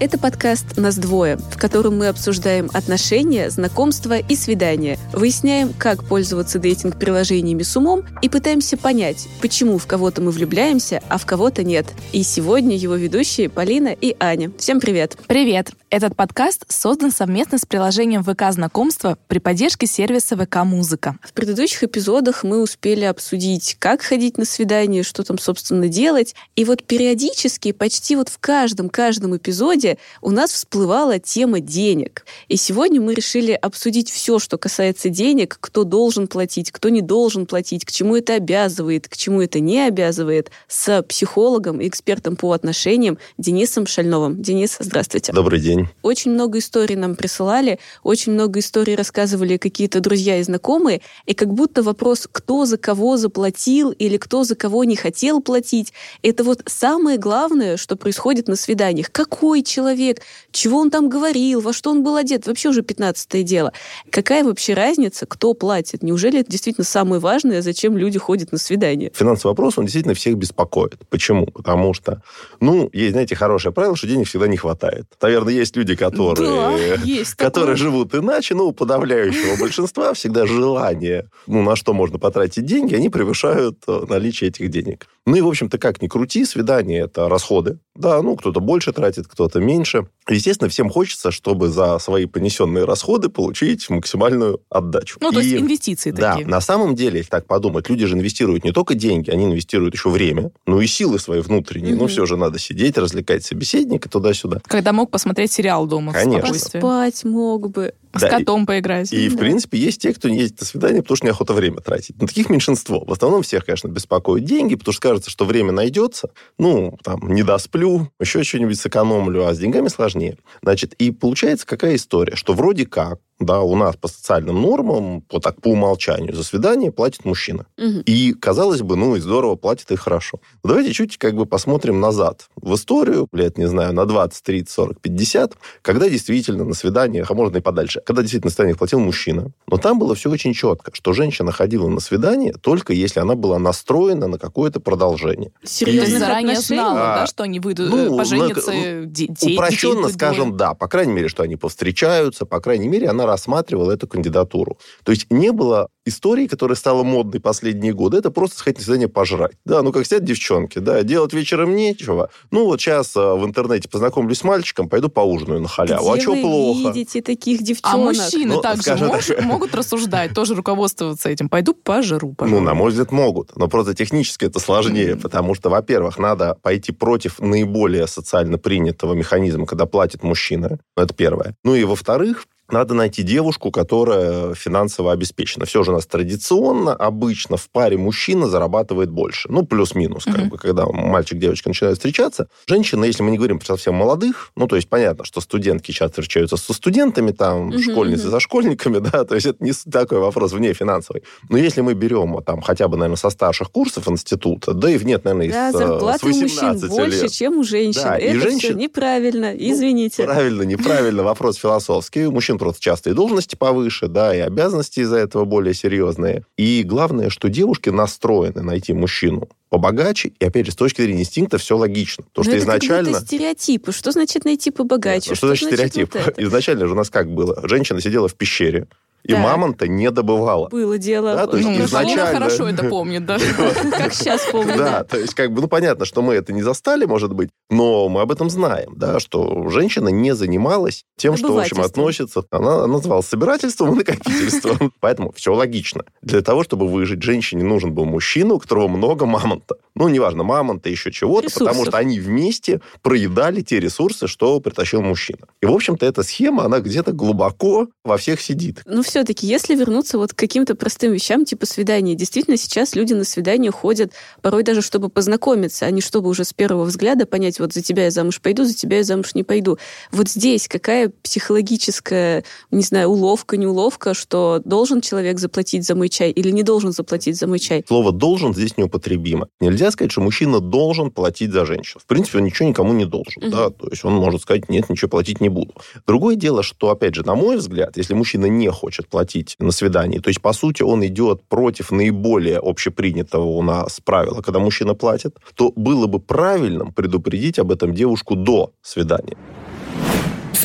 Это подкаст «Нас двое», в котором мы обсуждаем отношения, знакомства и свидания, выясняем, как пользоваться дейтинг-приложениями с умом и пытаемся понять, почему в кого-то мы влюбляемся, а в кого-то нет. И сегодня его ведущие Полина и Аня. Всем привет! Привет! Этот подкаст создан совместно с приложением ВК Знакомства при поддержке сервиса ВК Музыка. В предыдущих эпизодах мы успели обсудить, как ходить на свидание, что там, собственно, делать. И вот периодически, почти вот в каждом-каждом эпизоде подкасте у нас всплывала тема денег. И сегодня мы решили обсудить все, что касается денег, кто должен платить, кто не должен платить, к чему это обязывает, к чему это не обязывает, с психологом и экспертом по отношениям Денисом Шальновым. Денис, здравствуйте. Добрый день. Очень много историй нам присылали, очень много историй рассказывали какие-то друзья и знакомые, и как будто вопрос, кто за кого заплатил или кто за кого не хотел платить, это вот самое главное, что происходит на свиданиях. Какой человек человек, чего он там говорил, во что он был одет, вообще уже пятнадцатое дело. Какая вообще разница, кто платит? Неужели это действительно самое важное, зачем люди ходят на свидание? Финансовый вопрос, он действительно всех беспокоит. Почему? Потому что, ну, есть, знаете, хорошее правило, что денег всегда не хватает. Наверное, есть люди, которые, да, есть которые живут иначе, но у подавляющего большинства всегда желание, ну, на что можно потратить деньги, они превышают э, наличие этих денег. Ну и, в общем-то, как ни крути, свидание – это расходы. Да, ну, кто-то больше тратит, кто-то меньше. Естественно, всем хочется, чтобы за свои понесенные расходы получить максимальную отдачу. Ну, то есть инвестиции да, такие. Да, на самом деле, если так подумать, люди же инвестируют не только деньги, они инвестируют еще время, ну и силы свои внутренние. Mm-hmm. Ну, все же надо сидеть, развлекать собеседника туда-сюда. Когда мог посмотреть сериал дома. Конечно. Поспать мог бы. С да, котом поиграть. И, да. в принципе, есть те, кто не ездит на свидание, потому что неохота время тратить. Но таких меньшинство. В основном всех, конечно, беспокоят деньги, потому что кажется, что время найдется. Ну, там, не досплю, еще что-нибудь сэкономлю, а с деньгами сложнее. Значит, и получается какая история, что вроде как да, у нас по социальным нормам, по, так, по умолчанию, за свидание платит мужчина. Угу. И, казалось бы, ну и здорово, платит и хорошо. Но давайте чуть как бы посмотрим назад в историю, лет, не знаю, на 20, 30, 40, 50, когда действительно на свиданиях, а можно и подальше, когда действительно на свиданиях платил мужчина. Но там было все очень четко, что женщина ходила на свидание только если она была настроена на какое-то продолжение. Серьезно? И... заранее знала, а, да, что они выйдут, ну, поженятся, на, детей Упрощенно скажем, да. По крайней мере, что они повстречаются, по крайней мере, она рассматривал эту кандидатуру. То есть не было истории, которая стала модной последние годы. Это просто сходить на свидание пожрать. Да, ну как сидят девчонки, да, делать вечером нечего. Ну вот сейчас а, в интернете познакомлюсь с мальчиком, пойду поужинаю на халяву. Где а что плохо? видите таких девчонок? А мужчины ну, также мож, так... могут рассуждать, тоже руководствоваться этим. Пойду пожру, пожалуйста. Ну, на мой взгляд, могут. Но просто технически это сложнее, mm. потому что, во-первых, надо пойти против наиболее социально принятого механизма, когда платит мужчина. Это первое. Ну и, во-вторых, надо найти девушку, которая финансово обеспечена. Все же у нас традиционно, обычно в паре мужчина зарабатывает больше. Ну, плюс-минус, как uh-huh. бы, когда мальчик девочка начинают встречаться. Женщина, если мы не говорим про совсем молодых, ну, то есть понятно, что студентки часто встречаются со студентами, там, uh-huh, школьницы за школьниками, да, то есть это не такой вопрос вне финансовый. Но если мы берем, там, хотя бы, наверное, со старших курсов института, да и в нет, наверное, да, зарплата с 18 у мужчин больше, лет. чем у женщин. Да, это и женщин... все неправильно, ну, извините. Ну, правильно, неправильно, вопрос философский. У мужчин просто часто и должности повыше, да, и обязанности из-за этого более серьезные. И главное, что девушки настроены найти мужчину побогаче, и, опять же, с точки зрения инстинкта все логично. То, что это изначально... как стереотипы. Что значит найти побогаче? Нет, что, что значит стереотип? Вот изначально же у нас как было? Женщина сидела в пещере, и да. мамонта не добывала. Было дело. Да, то есть ну, изначально... хорошо это помнит, да? Как сейчас помню. Да, то есть как бы, ну, понятно, что мы это не застали, может быть, но мы об этом знаем, да, что женщина не занималась тем, что, в общем, относится... Она называлась собирательством и накопительством. Поэтому все логично. Для того, чтобы выжить, женщине нужен был мужчина, у которого много мамонта. Ну, неважно, мамонта, еще чего-то, потому что они вместе проедали те ресурсы, что притащил мужчина. И, в общем-то, эта схема, она где-то глубоко во всех сидит. Ну, все-таки, если вернуться вот к каким-то простым вещам, типа свидания, действительно сейчас люди на свидание ходят порой даже, чтобы познакомиться, а не чтобы уже с первого взгляда понять, вот за тебя я замуж пойду, за тебя я замуж не пойду. Вот здесь какая психологическая, не знаю, уловка, не уловка, что должен человек заплатить за мой чай или не должен заплатить за мой чай? Слово «должен» здесь неупотребимо. Нельзя сказать, что мужчина должен платить за женщину. В принципе, он ничего никому не должен. Угу. Да? То есть он может сказать, нет, ничего платить не буду. Другое дело, что, опять же, на мой взгляд, если мужчина не хочет хочет платить на свидании. То есть, по сути, он идет против наиболее общепринятого у нас правила, когда мужчина платит, то было бы правильным предупредить об этом девушку до свидания.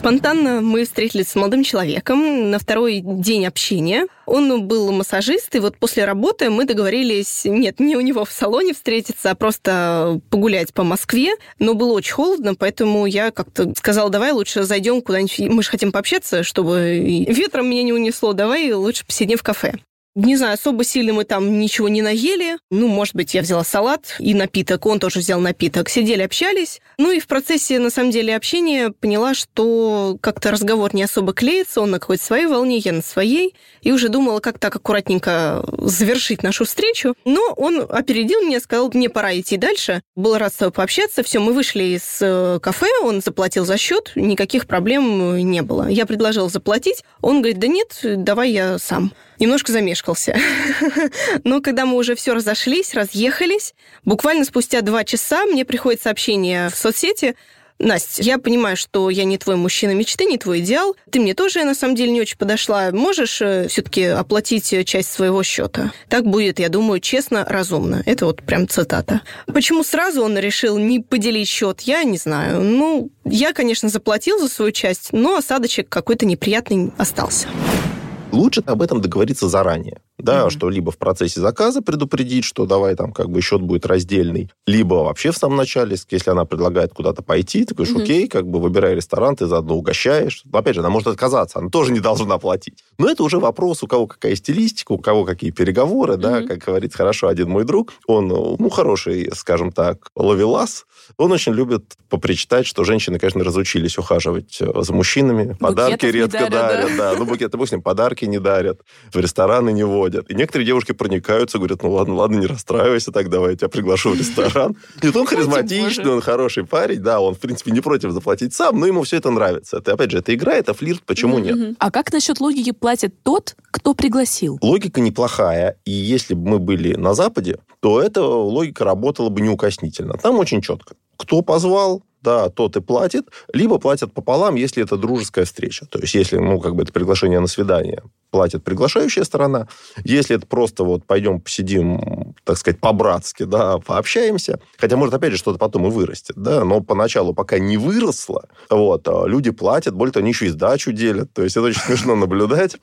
Спонтанно мы встретились с молодым человеком на второй день общения. Он был массажист, и вот после работы мы договорились, нет, не у него в салоне встретиться, а просто погулять по Москве. Но было очень холодно, поэтому я как-то сказала, давай лучше зайдем куда-нибудь, мы же хотим пообщаться, чтобы ветром меня не унесло, давай лучше посидим в кафе. Не знаю, особо сильно мы там ничего не наели. Ну, может быть, я взяла салат и напиток, он тоже взял напиток. Сидели, общались. Ну и в процессе, на самом деле, общения поняла, что как-то разговор не особо клеится, он на какой-то своей волне, я на своей. И уже думала, как так аккуратненько завершить нашу встречу. Но он опередил меня, сказал, мне пора идти дальше. Был рад с тобой пообщаться. Все, мы вышли из э, кафе, он заплатил за счет, никаких проблем не было. Я предложила заплатить. Он говорит, да нет, давай я сам немножко замешкался. Но когда мы уже все разошлись, разъехались, буквально спустя два часа мне приходит сообщение в соцсети, Настя, я понимаю, что я не твой мужчина мечты, не твой идеал. Ты мне тоже, на самом деле, не очень подошла. Можешь э, все-таки оплатить часть своего счета? Так будет, я думаю, честно, разумно. Это вот прям цитата. Почему сразу он решил не поделить счет, я не знаю. Ну, я, конечно, заплатил за свою часть, но осадочек какой-то неприятный остался лучше об этом договориться заранее. Да, mm-hmm. что либо в процессе заказа предупредить, что давай там как бы счет будет раздельный, либо вообще в самом начале, если она предлагает куда-то пойти, ты говоришь, mm-hmm. окей, как бы выбирай ресторан, ты заодно угощаешь. Но, опять же, она может отказаться, она тоже не должна платить. Но это уже вопрос, у кого какая стилистика, у кого какие переговоры, mm-hmm. да, как говорит хорошо один мой друг, он, ну, хороший, скажем так, ловелас, он очень любит попричитать, что женщины, конечно, разучились ухаживать э, за мужчинами, подарки редко дарят, дарят да. ну, букеты, допустим, подарки не дарят, в рестораны не водят ходят. И некоторые девушки проникаются, говорят, ну ладно, ладно, не расстраивайся, так давай я тебя приглашу в ресторан. И он харизматичный, он хороший парень, да, он, в принципе, не против заплатить сам, но ему все это нравится. Это, опять же, это игра, это флирт, почему нет? А как насчет логики платит тот, кто пригласил? Логика неплохая, и если бы мы были на Западе, то эта логика работала бы неукоснительно. Там очень четко. Кто позвал, да, тот и платит, либо платят пополам, если это дружеская встреча. То есть, если, ну, как бы это приглашение на свидание, платит приглашающая сторона. Если это просто вот пойдем посидим, так сказать, по-братски, да, пообщаемся, хотя, может, опять же, что-то потом и вырастет, да, но поначалу, пока не выросло, вот, а люди платят, более того, они еще и сдачу делят, то есть это очень смешно наблюдать.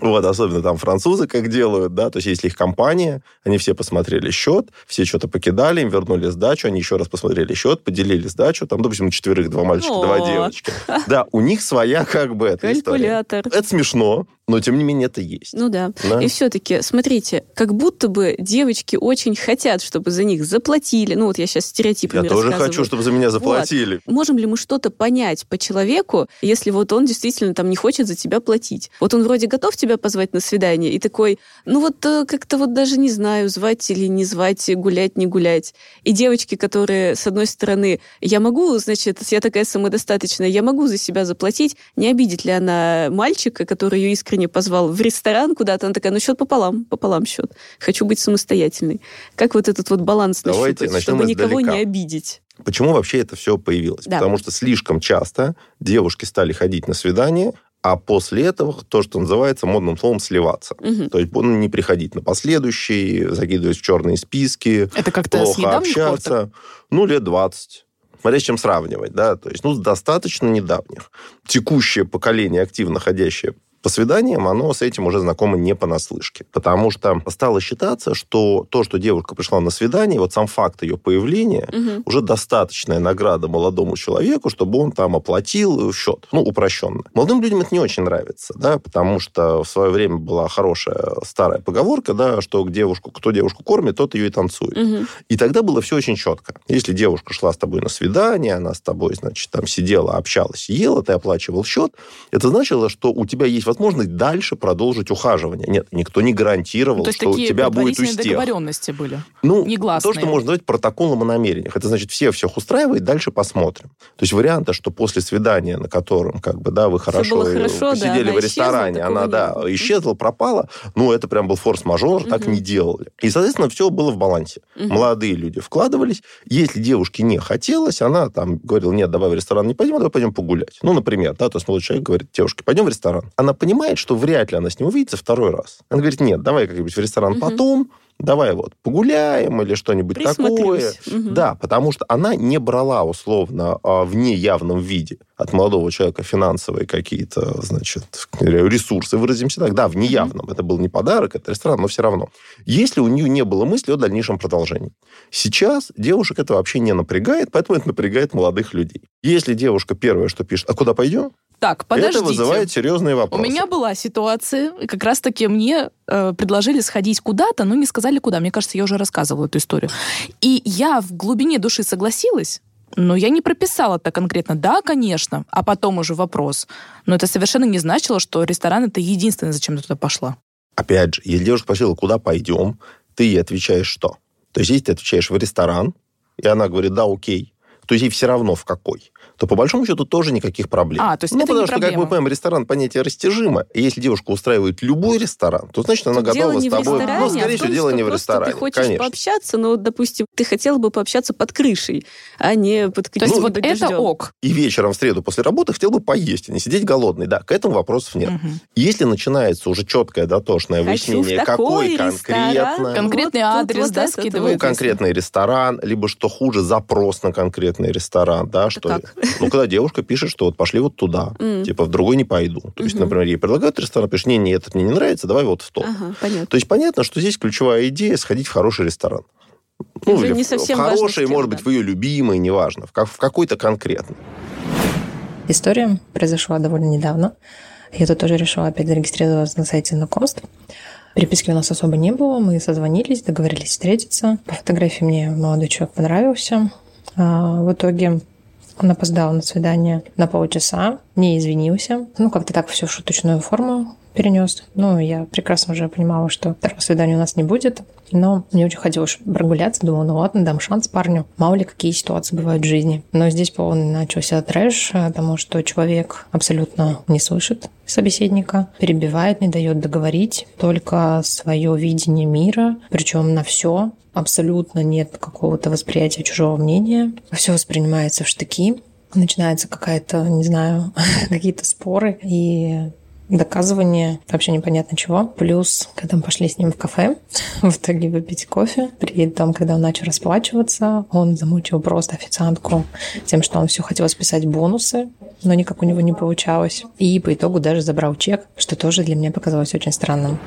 Вот, особенно там французы как делают, да, то есть если их компания, они все посмотрели счет, все что-то покидали, им вернули сдачу, они еще раз посмотрели счет, поделили сдачу, там, допустим, четверых, два мальчика, два девочки. Да, у них своя как бы эта Калькулятор. история. Это смешно, но, тем не менее, это есть. Ну да. да. И все-таки, смотрите, как будто бы девочки очень хотят, чтобы за них заплатили. Ну вот я сейчас стереотипами Я тоже хочу, чтобы за меня заплатили. Вот. Можем ли мы что-то понять по человеку, если вот он действительно там не хочет за тебя платить? Вот он вроде готов тебя позвать на свидание и такой, ну вот э, как-то вот даже не знаю, звать или не звать, гулять, не гулять. И девочки, которые, с одной стороны, я могу, значит, я такая самодостаточная, я могу за себя заплатить, не обидит ли она мальчика, который ее искренне искренне позвал в ресторан куда-то, она такая, ну счет пополам, пополам счет. Хочу быть самостоятельной. Как вот этот вот баланс Давайте нащупать, чтобы никого не обидеть? Почему вообще это все появилось? Да. Потому что слишком часто девушки стали ходить на свидания, а после этого то, что называется модным словом сливаться. Угу. То есть ну, не приходить на последующий, закидывать в черные списки, это как-то плохо общаться. Ну, лет 20 смотря с чем сравнивать, да, то есть, ну, достаточно недавних. Текущее поколение, активно ходящее по свиданиям, оно с этим уже знакомо не понаслышке. Потому что стало считаться, что то, что девушка пришла на свидание, вот сам факт ее появления, угу. уже достаточная награда молодому человеку, чтобы он там оплатил счет. Ну, упрощенно. Молодым людям это не очень нравится, да, потому что в свое время была хорошая старая поговорка, да, что к девушку, кто девушку кормит, тот ее и танцует. Угу. И тогда было все очень четко. Если девушка шла с тобой на свидание, она с тобой, значит, там сидела, общалась, ела, ты оплачивал счет, это значило, что у тебя есть возможность возможность дальше продолжить ухаживание. Нет, никто не гарантировал, то что у тебя будет успех. договоренности были? Ну, Негласные. то, что можно назвать протоколом о намерениях. Это значит, все всех устраивает, дальше посмотрим. То есть варианта, что после свидания, на котором, как бы, да, вы хорошо, хорошо посидели да, в ресторане, исчезла, она, да, исчезла, пропала, ну, это прям был форс-мажор, угу. так не делали. И, соответственно, все было в балансе. Угу. Молодые люди вкладывались. Если девушке не хотелось, она там говорила, нет, давай в ресторан не пойдем, давай пойдем погулять. Ну, например, да, то есть молодой человек говорит девушке, пойдем в ресторан. Она понимает, что вряд ли она с ним увидится второй раз. Она говорит, нет, давай как-нибудь в ресторан угу. потом, давай вот погуляем или что-нибудь такое. Угу. Да, потому что она не брала условно а, в неявном виде от молодого человека финансовые какие-то, значит, ресурсы, выразимся так. Да, в неявном. Это был не подарок, это ресторан, но все равно. Если у нее не было мысли о дальнейшем продолжении. Сейчас девушек это вообще не напрягает, поэтому это напрягает молодых людей. Если девушка первое, что пишет, а куда пойдем? Так, подождите. Это вызывает серьезные вопросы. У меня была ситуация, как раз-таки мне э, предложили сходить куда-то, но не сказали куда. Мне кажется, я уже рассказывала эту историю. И я в глубине души согласилась, но я не прописала так конкретно. Да, конечно, а потом уже вопрос. Но это совершенно не значило, что ресторан это единственное, зачем ты туда пошла. Опять же, если девушка спросила, куда пойдем, ты ей отвечаешь что? То есть, если ты отвечаешь в ресторан, и она говорит, да, окей, то есть ей все равно в какой то по большому счету тоже никаких проблем. А, то есть ну, это потому не что, проблема. как мы понимаем, ресторан понятие растяжимо. И если девушка устраивает любой ресторан, то значит она Тут готова с тобой. ресторане, ну, а скорее всего, дело не в ресторане. ты хочешь конечно. пообщаться, но, допустим, ты хотела бы пообщаться под крышей, а не под То есть ну, вот это ок. И вечером в среду после работы хотел бы поесть, а не сидеть голодный. Да, к этому вопросов нет. Мгм. Если начинается уже четкое дотошное Хочу выяснение, какой конкретно... Конкретный Вот адрес, вот да, это, скидывает? Ну, конкретный ресторан, либо, что хуже, запрос на конкретный ресторан, да, что... как? Ну, когда девушка пишет, что вот пошли вот туда, М. типа в другой не пойду. То есть, Мгм. например, ей предлагают ресторан, пишешь, не, не, этот мне не нравится, давай вот в тот. Ага, понятно. То есть понятно, что здесь ключевая идея сходить в хороший ресторан. Ну, Уже или не в- совсем в важно, хороший, кем, может да. быть, в ее любимый, неважно, в, как- в какой-то конкретный. История произошла довольно недавно. Я тут тоже решила опять зарегистрироваться на сайте знакомств. Переписки у нас особо не было. Мы созвонились, договорились встретиться. По фотографии мне молодой человек понравился. А, В итоге он опоздал на свидание на полчаса, не извинился. Ну, как-то так все в шуточную форму перенес. Ну, я прекрасно уже понимала, что второго свидания у нас не будет. Но мне очень хотелось прогуляться. Думала, ну ладно, дам шанс парню. Мало ли, какие ситуации бывают в жизни. Но здесь полный начался трэш, потому что человек абсолютно не слышит собеседника, перебивает, не дает договорить, только свое видение мира, причем на все. Абсолютно нет какого-то восприятия чужого мнения. Все воспринимается в штыки. Начинается какая-то, не знаю, какие-то споры. И доказывание вообще непонятно чего. Плюс, когда мы пошли с ним в кафе, в итоге выпить кофе, при том, когда он начал расплачиваться, он замучил просто официантку тем, что он все хотел списать бонусы, но никак у него не получалось. И по итогу даже забрал чек, что тоже для меня показалось очень странным.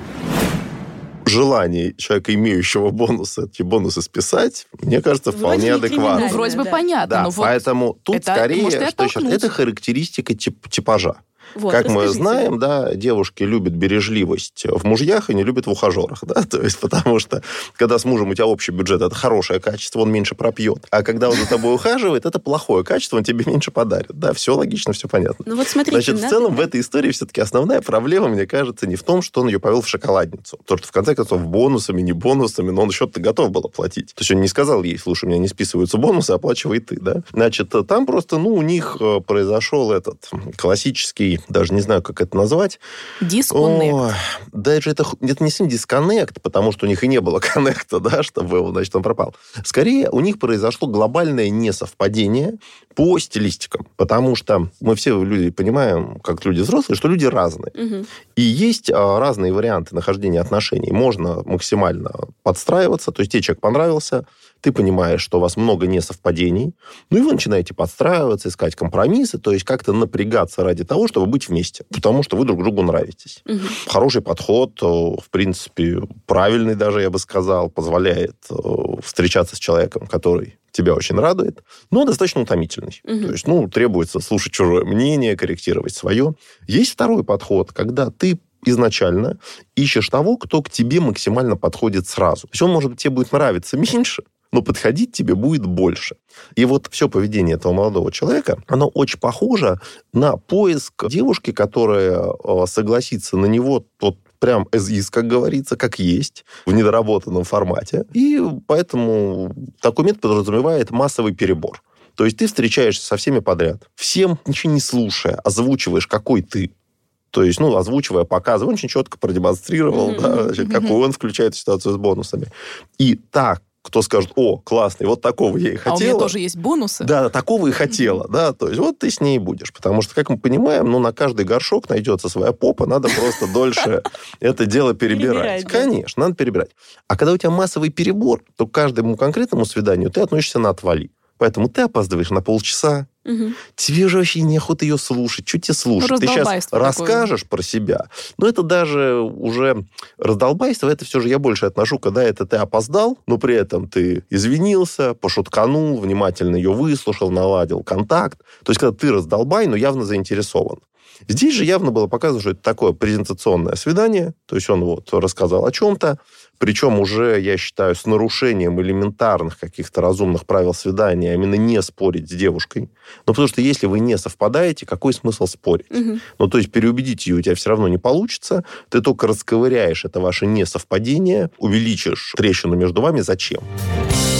Желание человека, имеющего бонусы, эти бонусы списать, мне кажется, Вроде вполне не адекватно. Ну, вроде бы да. понятно, Да, но вот поэтому тут это скорее, может что еще, это характеристика тип- типажа. Вот, как мы расскажите. знаем, да, девушки любят бережливость в мужьях и не любят в ухажерах, да, то есть потому что когда с мужем у тебя общий бюджет, это хорошее качество, он меньше пропьет, а когда он за тобой ухаживает, это плохое качество, он тебе меньше подарит, да, все логично, все понятно. Ну вот смотрите, Значит, в целом в этой истории все-таки основная проблема, мне кажется, не в том, что он ее повел в шоколадницу. Потому что, в конце концов, бонусами, не бонусами, но он счет-то готов был оплатить. То есть он не сказал ей, слушай, у меня не списываются бонусы, оплачивай ты, да. Значит, там просто, ну, у них э, произошел этот классический, даже не знаю, как это назвать. дисконнект. Ой, даже это, это не совсем дисконнект, потому что у них и не было коннекта, да, чтобы он, значит, он пропал. Скорее, у них произошло глобальное несовпадение по стилистикам, потому что мы все люди понимаем, как люди взрослые, что люди разные. Мгм. И есть а, разные варианты нахождения отношений. Можно максимально подстраиваться, то есть тебе человек понравился, ты понимаешь, что у вас много несовпадений, ну и вы начинаете подстраиваться, искать компромиссы, то есть как-то напрягаться ради того, чтобы быть вместе, потому что вы друг другу нравитесь. Мгм. Хороший подход, э, в принципе, правильный даже, я бы сказал, позволяет э, встречаться с человеком, который тебя очень радует, но достаточно утомительный. Мгм. То есть, ну, требуется слушать чужое мнение, корректировать свое. Есть второй подход, когда ты изначально ищешь того, кто к тебе максимально подходит сразу. То есть он, может быть, тебе будет нравиться меньше, но подходить тебе будет больше. И вот все поведение этого молодого человека, оно очень похоже на поиск девушки, которая э, согласится на него вот прям as is, как говорится, как есть, в недоработанном формате. И поэтому такой метод подразумевает массовый перебор. То есть ты встречаешься со всеми подряд, всем ничего не слушая, озвучиваешь, какой ты. То есть, ну, озвучивая, показывая, он очень четко продемонстрировал, Мгм, да, значит, какую он включает ситуацию с бонусами. И так кто скажет, о, классный, вот такого я и хотела. А у меня тоже есть бонусы. Да, такого и хотела, да, то есть вот ты с ней будешь, потому что, как мы понимаем, ну, на каждый горшок найдется своя попа, надо просто дольше это дело перебирать. Конечно, надо перебирать. А когда у тебя массовый перебор, то к каждому конкретному свиданию ты относишься на отвали. Поэтому ты опаздываешь на полчаса, Угу. Тебе же вообще неохота ее слушать. Что тебе слушать? Ты сейчас такое. расскажешь про себя. Но это даже уже раздолбайство. Это все же я больше отношу, когда это ты опоздал, но при этом ты извинился, пошутканул, внимательно ее выслушал, наладил контакт. То есть, когда ты раздолбай, но явно заинтересован. Здесь же явно было показано, что это такое презентационное свидание. То есть он вот рассказал о чем-то, причем уже, я считаю, с нарушением элементарных каких-то разумных правил свидания, а именно не спорить с девушкой. Ну, потому что если вы не совпадаете, какой смысл спорить? Угу. Ну, то есть переубедить ее у тебя все равно не получится. Ты только расковыряешь это ваше несовпадение, увеличишь трещину между вами. Зачем? Зачем?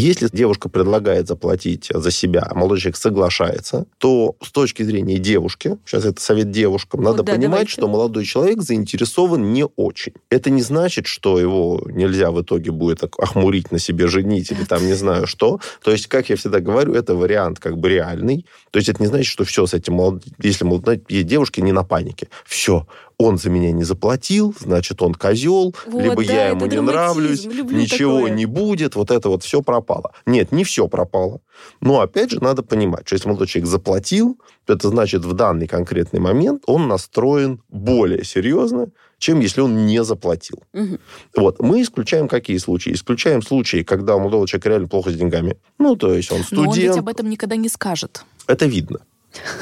Если девушка предлагает заплатить за себя, а молодой человек соглашается, то с точки зрения девушки, сейчас это совет девушкам, надо да, понимать, давайте. что молодой человек заинтересован не очень. Это не значит, что его нельзя в итоге будет охмурить на себе, женить или там не знаю что. То есть, как я всегда говорю, это вариант как бы реальный. То есть это не значит, что все с этим, молод... если молодой, девушки, не на панике. Все, он за меня не заплатил, значит, он козел, вот, либо да, я ему не нравлюсь, ничего такое. не будет, вот это вот все пропало. Нет, не все пропало. Но, опять же, надо понимать, что если молодой человек заплатил, то это значит, в данный конкретный момент он настроен более серьезно, чем если он не заплатил. Угу. Вот. Мы исключаем какие случаи? Исключаем случаи, когда у молодого человека реально плохо с деньгами. Ну, то есть он студент. Но он ведь об этом никогда не скажет. Это видно.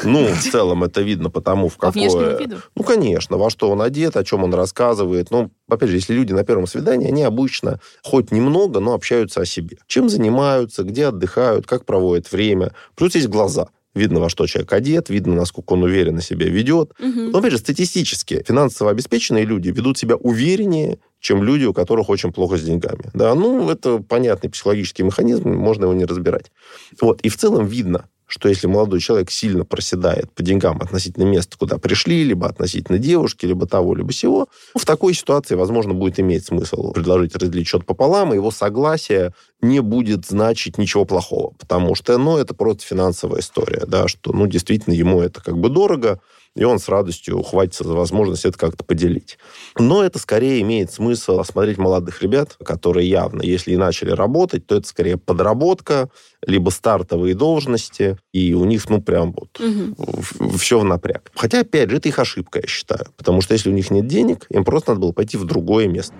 Ну, в целом это видно потому, в какое... По виду? Ну, конечно, во что он одет, о чем он рассказывает. Ну, опять же, если люди на первом свидании, они обычно хоть немного, но общаются о себе. Чем занимаются, где отдыхают, как проводят время. Плюс есть глаза. Видно, во что человек одет, видно, насколько он уверенно себя ведет. Угу. Но, опять же, статистически финансово обеспеченные люди ведут себя увереннее, чем люди, у которых очень плохо с деньгами. Да, ну, это понятный психологический механизм, можно его не разбирать. Вот, и в целом видно, что если молодой человек сильно проседает по деньгам относительно места, куда пришли, либо относительно девушки, либо того, либо всего, в такой ситуации, возможно, будет иметь смысл предложить разделить счет пополам, и его согласие не будет значить ничего плохого, потому что, ну, это просто финансовая история, да, что, ну, действительно, ему это как бы дорого, и он с радостью ухватится за возможность это как-то поделить. Но это скорее имеет смысл осмотреть молодых ребят, которые явно, если и начали работать, то это скорее подработка, либо стартовые должности, и у них, ну, прям вот угу. все в напряг. Хотя, опять же, это их ошибка, я считаю. Потому что если у них нет денег, им просто надо было пойти в другое место.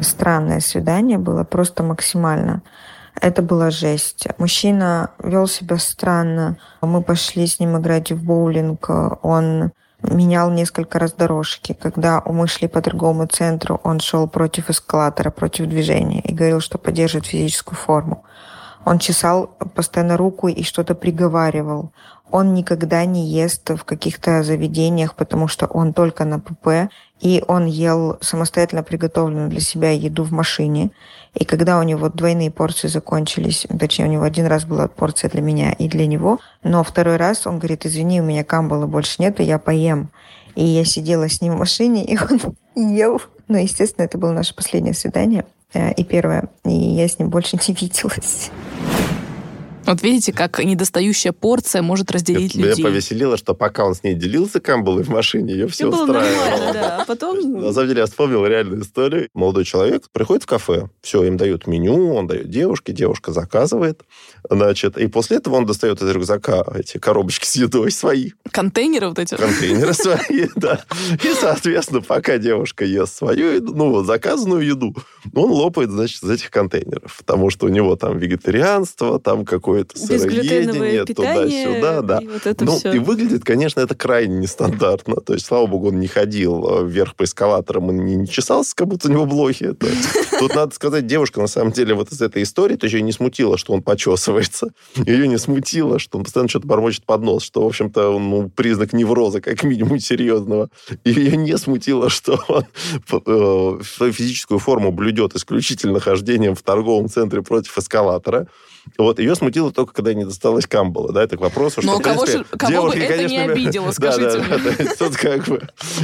Странное свидание было просто максимально. Это была жесть. Мужчина вел себя странно. Мы пошли с ним играть в боулинг. Он менял несколько раз дорожки. Когда мы шли по торговому центру, он шел против эскалатора, против движения и говорил, что поддерживает физическую форму. Он чесал постоянно руку и что-то приговаривал. Он никогда не ест в каких-то заведениях, потому что он только на ПП, и он ел самостоятельно приготовленную для себя еду в машине. И когда у него двойные порции закончились, точнее, у него один раз была порция для меня и для него, но второй раз он говорит, извини, у меня камбала больше нету, я поем. И я сидела с ним в машине, и он ел. Ну, естественно, это было наше последнее свидание. Э, и первое. И я с ним больше не виделась. Вот видите, как недостающая порция может разделить Это людей. Меня повеселило, что пока он с ней делился камбалой в машине, ее все, все устраивало. да. А потом... На самом деле я вспомнил реальную историю. Молодой человек приходит в кафе, все, им дают меню, он дает девушке, девушка заказывает. Значит, и после этого он достает из рюкзака эти коробочки с едой свои. Контейнеры вот эти? Контейнеры свои, да. И, соответственно, пока девушка ест свою ну, заказанную еду, он лопает, значит, из этих контейнеров. Потому что у него там вегетарианство, там какой какое-то сыроедение, туда-сюда, да. И, вот это ну, все. и выглядит, конечно, это крайне нестандартно. То есть, слава богу, он не ходил э, вверх по эскалаторам и не, не чесался, как будто у него блохи. Тут надо сказать, девушка, на самом деле, вот из этой истории, то есть ее не смутило, что он почесывается. Ее не смутило, что он постоянно что-то бормочет под нос, что, в общем-то, ну, признак невроза, как минимум, серьезного. И ее не смутило, что он э, свою физическую форму блюдет исключительно хождением в торговом центре против эскалатора. Вот, ее смутило только, когда не досталось Камбала, да, это к вопросу, что, Но в кого, принципе, кого девушки, бы это конечно, не обидело, скажите да, да, да, тут как бы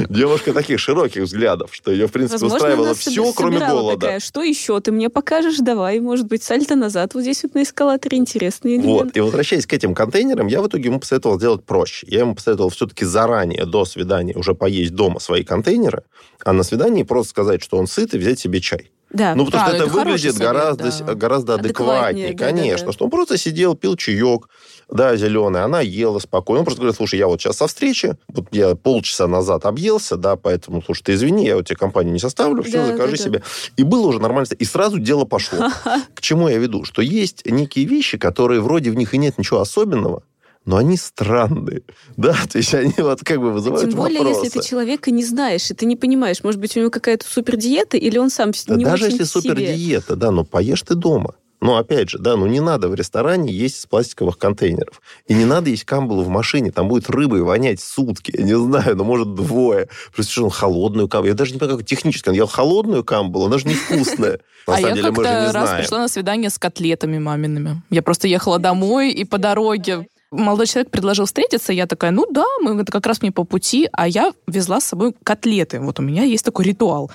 девушка таких широких взглядов, что ее, в принципе, Возможно, устраивало все, кроме голода. такая, что еще ты мне покажешь? Давай, может быть, сальто назад. Вот здесь вот на эскалаторе интересный элемент. Вот. И возвращаясь к этим контейнерам, я в итоге ему посоветовал сделать проще. Я ему посоветовал все-таки заранее, до свидания, уже поесть дома свои контейнеры, а на свидании просто сказать, что он сыт, и взять себе чай. Да. Ну, потому А, что ну, это, это выглядит совет, гораздо, да. гораздо Адекватнее, адекватнее, да, да, конечно. да. Что он просто сидел, пил чаек, да, зеленый, она ела спокойно. Он просто говорит, слушай, я вот сейчас со встречи, вот я полчаса назад объелся, да, поэтому, слушай, ты извини, я вот тебе компанию не составлю, все, Да, закажи да, да. себе. И было уже нормально. И сразу дело пошло. К чему я веду? Что есть некие вещи, которые вроде в них и нет ничего особенного, но они странные. Да, то есть они вот как бы вызывают Тем более, вопросы. если ты человека не знаешь, и ты не понимаешь, может быть, у него какая-то супердиета, или он сам Да не даже очень если супердиета, да, но поешь ты дома. Но опять же, да, ну не надо в ресторане есть из пластиковых контейнеров. И не надо есть камбалу в машине, там будет рыбой вонять сутки, я не знаю, ну может двое. Просто что он холодную камбалу. Я даже не понимаю, как технически. Он ел холодную камбалу, она же невкусная. На а самом я деле мы же как-то раз знаем. пришла на свидание с котлетами мамиными. Я просто ехала домой, и по дороге молодой человек предложил встретиться, я такая, ну да, мы это как раз мне по пути, а я везла с собой котлеты. Вот у меня есть такой ритуал.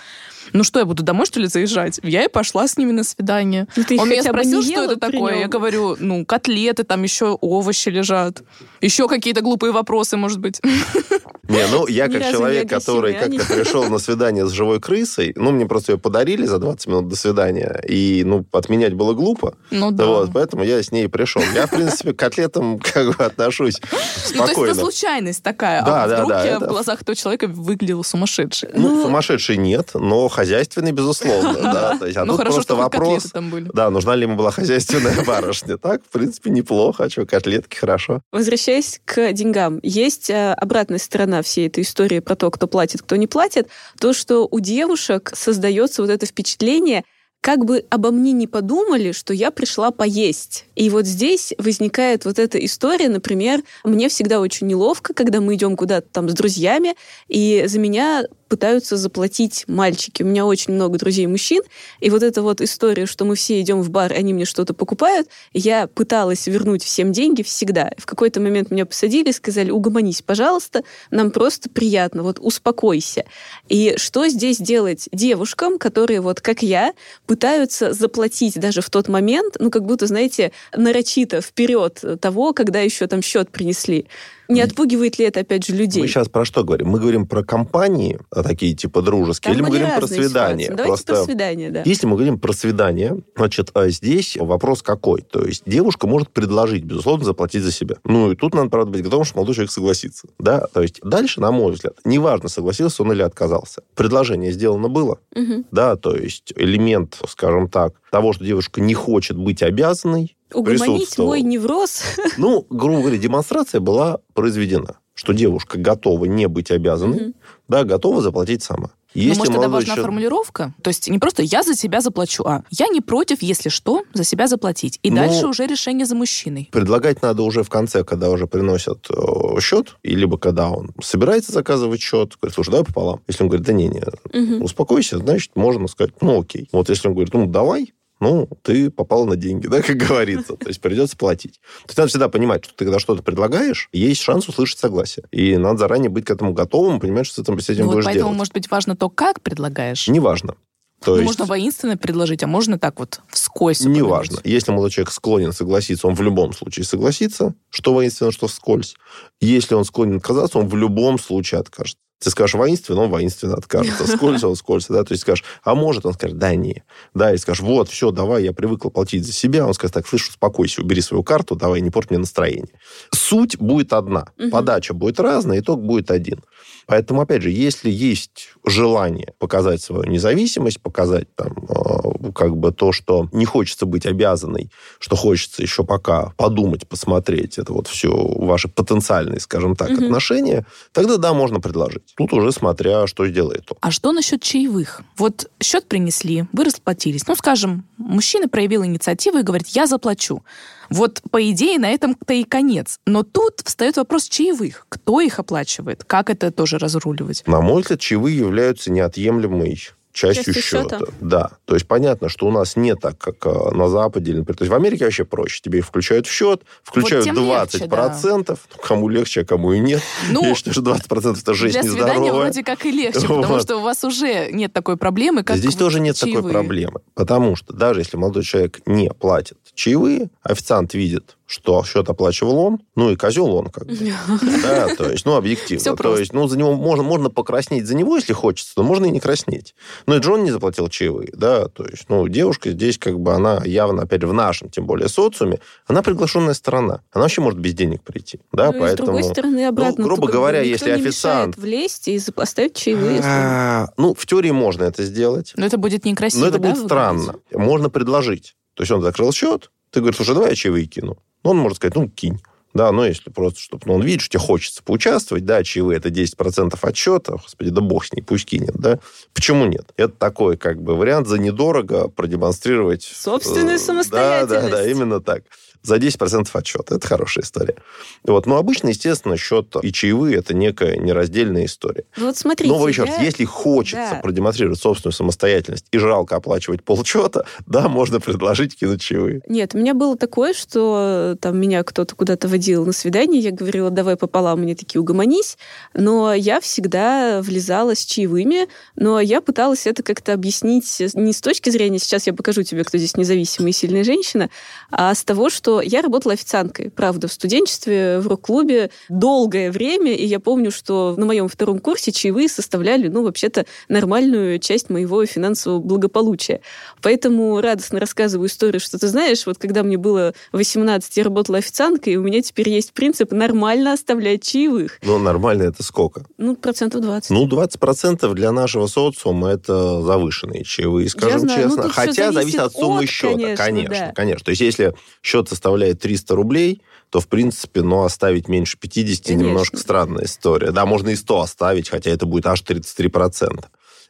Ну что, я буду домой, что ли, заезжать? Я и пошла с ними на свидание. Ну, Он меня спросил, что это такое. нем? Я говорю, ну, котлеты, там еще овощи лежат. Еще какие-то глупые вопросы, может быть. Не, ну, я как человек, который агрессивный, как-то пришел на свидание с живой крысой, ну, мне просто ее подарили за 20 минут до свидания, и, ну, отменять было глупо. Ну да. Вот, поэтому я с ней пришел. Я, в принципе, к котлетам как бы отношусь Ну, то есть спокойно. это случайность такая. Да, а да, вдруг да, я это- в глазах этого человека выглядела сумасшедшей. Ну, сумасшедший нет, но хозяйственный, безусловно. Да, то есть, а ну тут хорошо, просто вопрос, там были. да, нужна ли ему была хозяйственная барышня. Так, в принципе, неплохо. А что, котлетки, хорошо. Возвращаясь к деньгам, есть э, обратная сторона всей этой истории про то, кто платит, кто не платит. То, что у девушек создается вот это впечатление, как бы обо мне не подумали, что я пришла поесть. И вот здесь возникает вот эта история, например, мне всегда очень неловко, когда мы идем куда-то там с друзьями, и за меня пытаются заплатить мальчики. У меня очень много друзей мужчин, и вот эта вот история, что мы все идем в бар, они мне что-то покупают, я пыталась вернуть всем деньги всегда. В какой-то момент меня посадили, сказали, угомонись, пожалуйста, нам просто приятно, вот успокойся. И что здесь делать девушкам, которые вот как я пытаются заплатить даже в тот момент, ну как будто, знаете, нарочито вперед того, когда еще там счет принесли. Не отпугивает ли это, опять же, людей? Мы сейчас про что говорим? Мы говорим про компании, а, такие типа дружеские, Там или мы говорим про свидание? Давайте про Просто свидание, да. Если мы говорим про свидание, значит, а здесь вопрос какой? То есть девушка может предложить, безусловно, заплатить за себя. Ну, и тут надо, правда, быть готовым, что молодой человек согласится. Да? То есть дальше, на мой взгляд, неважно, согласился он или отказался. Предложение сделано было. Мгм. Да, то есть элемент, скажем так, того, что девушка не хочет быть обязанной, Угомонить мой невроз. ну, грубо говоря, демонстрация была произведена, что девушка готова не быть обязанной, Мгм. да, готова заплатить сама. Если может, тогда молодой важна человек- формулировка? То есть не просто «я за себя заплачу», а «я не против, если что, за себя заплатить». И Ну, дальше уже решение за мужчиной. Предлагать надо уже в конце, когда уже приносят э, счет, и либо когда он собирается заказывать счет, говорит, слушай, давай пополам. Если он говорит, да не, не, Мгм. успокойся, значит, можно сказать, ну окей. Вот если он говорит, ну давай, ну, ты попал на деньги, да, как говорится. То есть придется платить. То есть надо всегда понимать, что ты когда что-то предлагаешь, есть шанс услышать согласие. И надо заранее быть к этому готовым, понимать, что с этим, с этим Ну, вот будешь поэтому, делать. может быть, важно то, как предлагаешь. Неважно. То Ну, есть... Можно воинственно предложить, а можно так вот вскользь. Неважно. Если молодой человек склонен согласиться, он в любом случае согласится, что воинственно, что вскользь. Если он склонен отказаться, он в любом случае откажется. Ты скажешь воинственно, он воинственно откажется. Скользь, он скользь. Да? То есть скажешь, а может, он скажет, да, не. Да, и скажешь, вот, все, давай, я привыкла платить за себя. Он скажет, так, слышь, успокойся, убери свою карту, давай, не порт мне настроение. Суть будет одна. Мгм. Подача будет разная, итог будет один. Поэтому, опять же, если есть желание показать свою независимость, показать там э, как бы то, что не хочется быть обязанной, что хочется еще пока подумать, посмотреть, это вот все ваши потенциальные, скажем так, Мгм. отношения, тогда да, можно предложить. Тут уже смотря, что сделает он. А что насчет чаевых? Вот счет принесли, вы расплатились. Ну, скажем, мужчина проявил инициативу и говорит, я заплачу. Вот, по идее, на этом-то и конец. Но тут встает вопрос чаевых. Кто их оплачивает? Как это тоже разруливать? На мой взгляд, чаевые являются неотъемлемой частью Частью счета. счета. Да. То есть понятно, что у нас не так, как э, на Западе. Например, то есть в Америке вообще проще. Тебе включают в счет, включают тем 20%. легче, да. Ну, кому легче, а кому и нет. Ну, Я считаю, что 20% это жесть Для свидания нездоровая. вроде как и легче, потому Вот. что у вас уже нет такой проблемы, как Здесь вот тоже нет такой чаевые. проблемы. Потому что даже если молодой человек не платит чаевые, официант видит, что счет оплачивал он, ну и козел он как бы. Да, то есть, ну, объективно. То просто. есть, ну, за него можно, можно покраснеть за него, если хочется, но можно и не краснеть. Ну, и Джон не заплатил чаевые, да, то есть, ну, девушка здесь как бы, она явно, опять же, в нашем, тем более, социуме, она приглашенная сторона. Она вообще может без денег прийти, да, Ну, поэтому... с другой стороны, обратно. грубо то как бы говоря, если официант- влезть и зап- оставить чаевые. А, Ну, в теории можно это сделать. Но это будет некрасиво, Но это будет странно. Можно предложить. То есть он закрыл счет, ты говоришь, слушай, давай я чаевые кину. Ну, он может сказать, ну, кинь. Да, но если просто, чтобы ну, он видит, что тебе хочется поучаствовать, да, чаевые это 10% от счета, господи, да бог с ней, пусть кинет, да. Почему нет? Это такой, как бы, вариант за недорого продемонстрировать... Собственную э, самостоятельность. Да, да, да, именно так. За 10% от счета. Это хорошая история. Вот. Но обычно, естественно, счет и чаевые – это некая нераздельная история. Ну, вот смотрите. Но еще я- раз, если хочется Да. продемонстрировать собственную самостоятельность и жалко оплачивать полчета, да, можно предложить кинуть чаевые. Нет, у меня было такое, что э, там меня кто-то куда-то водил на свидание, я говорила, давай пополам, мне такие, угомонись. Но я всегда влезала с чаевыми, но я пыталась это как-то объяснить не с точки зрения, сейчас я покажу тебе, кто здесь независимая и сильная женщина, а с того, что я работала официанткой, правда, в студенчестве, в рок-клубе долгое время, и я помню, что на моем втором курсе чаевые составляли, ну, вообще-то, нормальную часть моего финансового благополучия. Поэтому радостно рассказываю историю, что ты знаешь, вот когда мне было 18, я работала официанткой, и у меня теперь есть принцип нормально оставлять чаевых. Ну, нормально это сколько? Ну, процентов 20. Ну, 20% для нашего социума это завышенные чаевые, скажем знаю, ну, честно. всё Хотя зависит зависит от суммы от, счета. конечно, Конечно, да. конечно. То есть, если счет составляет 300 рублей, то, в принципе, ну, оставить меньше 50 Конечно. немножко странная история. Да, можно и 100 оставить, хотя это будет аж 33%.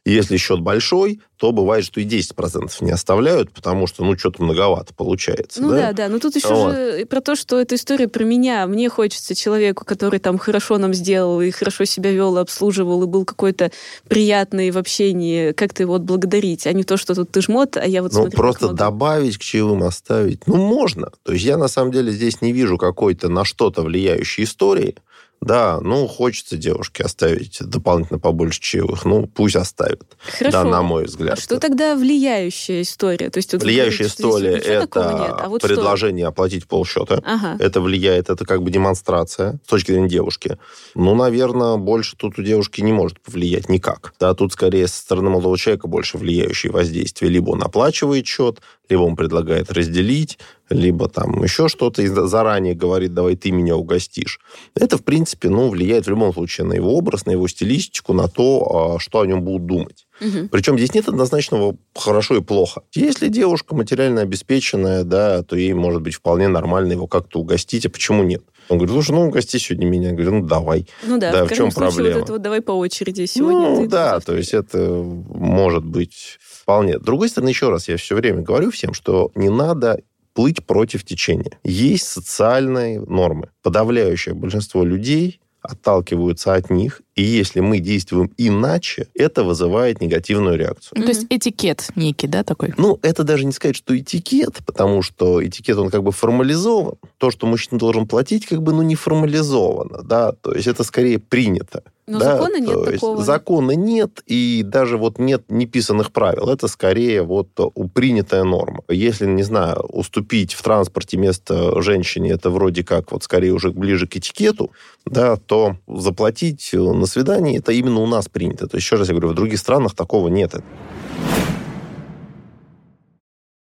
И если счет большой, то бывает, что и 10% не оставляют, потому что, ну, что-то многовато получается. Ну да? да, да. Но тут еще Вот. же про то, что эта история про меня. Мне хочется человеку, который там хорошо нам сделал и хорошо себя вел, и обслуживал, и был какой-то приятный в общении, как-то его отблагодарить, а не то, что тут ты жмот, а я вот Ну, смотрю, просто добавить к чаевым оставить. Ну, можно. То есть я, на самом деле, здесь не вижу какой-то на что-то влияющей истории. Да, ну, хочется девушке оставить дополнительно побольше чаевых. Ну, пусть оставит. Хорошо. Да, на мой взгляд. А что тогда влияющая история? То есть вот Влияющая что история – нет, это а вот что? предложение оплатить полсчета. Ага. Это влияет, это как бы демонстрация с точки зрения девушки. Ну, наверное, больше тут у девушки не может повлиять никак. Да, тут скорее со стороны молодого человека больше влияющие воздействия. Либо он оплачивает счет, либо он предлагает разделить, либо там еще что-то и заранее говорит, давай ты меня угостишь. Это, в принципе, ну, влияет в любом случае на его образ, на его стилистику, на то, а, что о нем будут думать. Мгм. Причем здесь нет однозначного хорошо и плохо. Если девушка материально обеспеченная, да, то ей может быть вполне нормально его как-то угостить, а почему нет? Он говорит, слушай, ну, угости сегодня меня. Я говорю, ну, давай. Ну да, Да, в, в чем случае, проблема? вот это вот давай по очереди сегодня. ну, ты, да, завтра то есть это может быть вполне. С другой стороны, еще раз, я все время говорю всем, что не надо плыть против течения. Есть социальные нормы. Подавляющее большинство людей отталкиваются от них, и если мы действуем иначе, это вызывает негативную реакцию. Ну, то есть этикет некий, да, такой? Ну, это даже не сказать, что этикет, потому что этикет, он как бы формализован. То, что мужчина должен платить, как бы, ну, не формализовано, да, то есть это скорее принято. Но да, закона нет такого. Закона нет, и даже вот нет неписанных правил. Это скорее вот у- принятая норма. Если, не знаю, уступить в транспорте место женщине, это вроде как вот скорее уже ближе к этикету, да, то заплатить на свидании, это именно у нас принято. То есть, еще раз я говорю, в других странах такого нет.